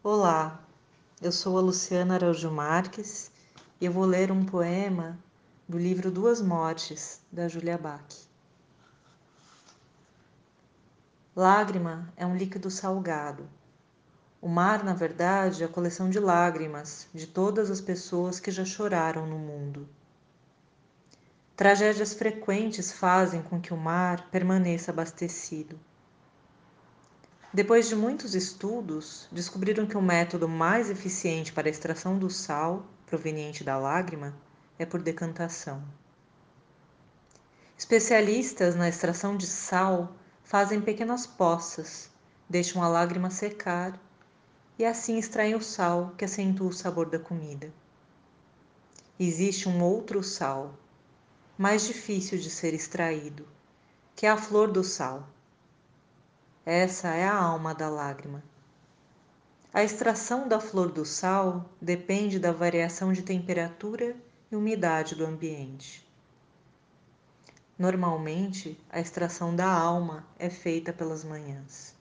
Olá, eu sou a Luciana Araújo Marques e eu vou ler um poema do livro Duas Mortes, da Julia Bach. Lágrima é um líquido salgado. O mar, na verdade, é a coleção de lágrimas de todas as pessoas que já choraram no mundo. Tragédias frequentes fazem com que o mar permaneça abastecido. Depois de muitos estudos, descobriram que o método mais eficiente para a extração do sal proveniente da lágrima é por decantação. Especialistas na extração de sal fazem pequenas poças, deixam a lágrima secar e assim extraem o sal que acentua o sabor da comida. Existe um outro sal, mais difícil de ser extraído, que é a flor do sal essa é a alma da lágrima. A extração da flor do sal depende da variação de temperatura e umidade do ambiente. Normalmente, a extração da alma é feita pelas manhãs.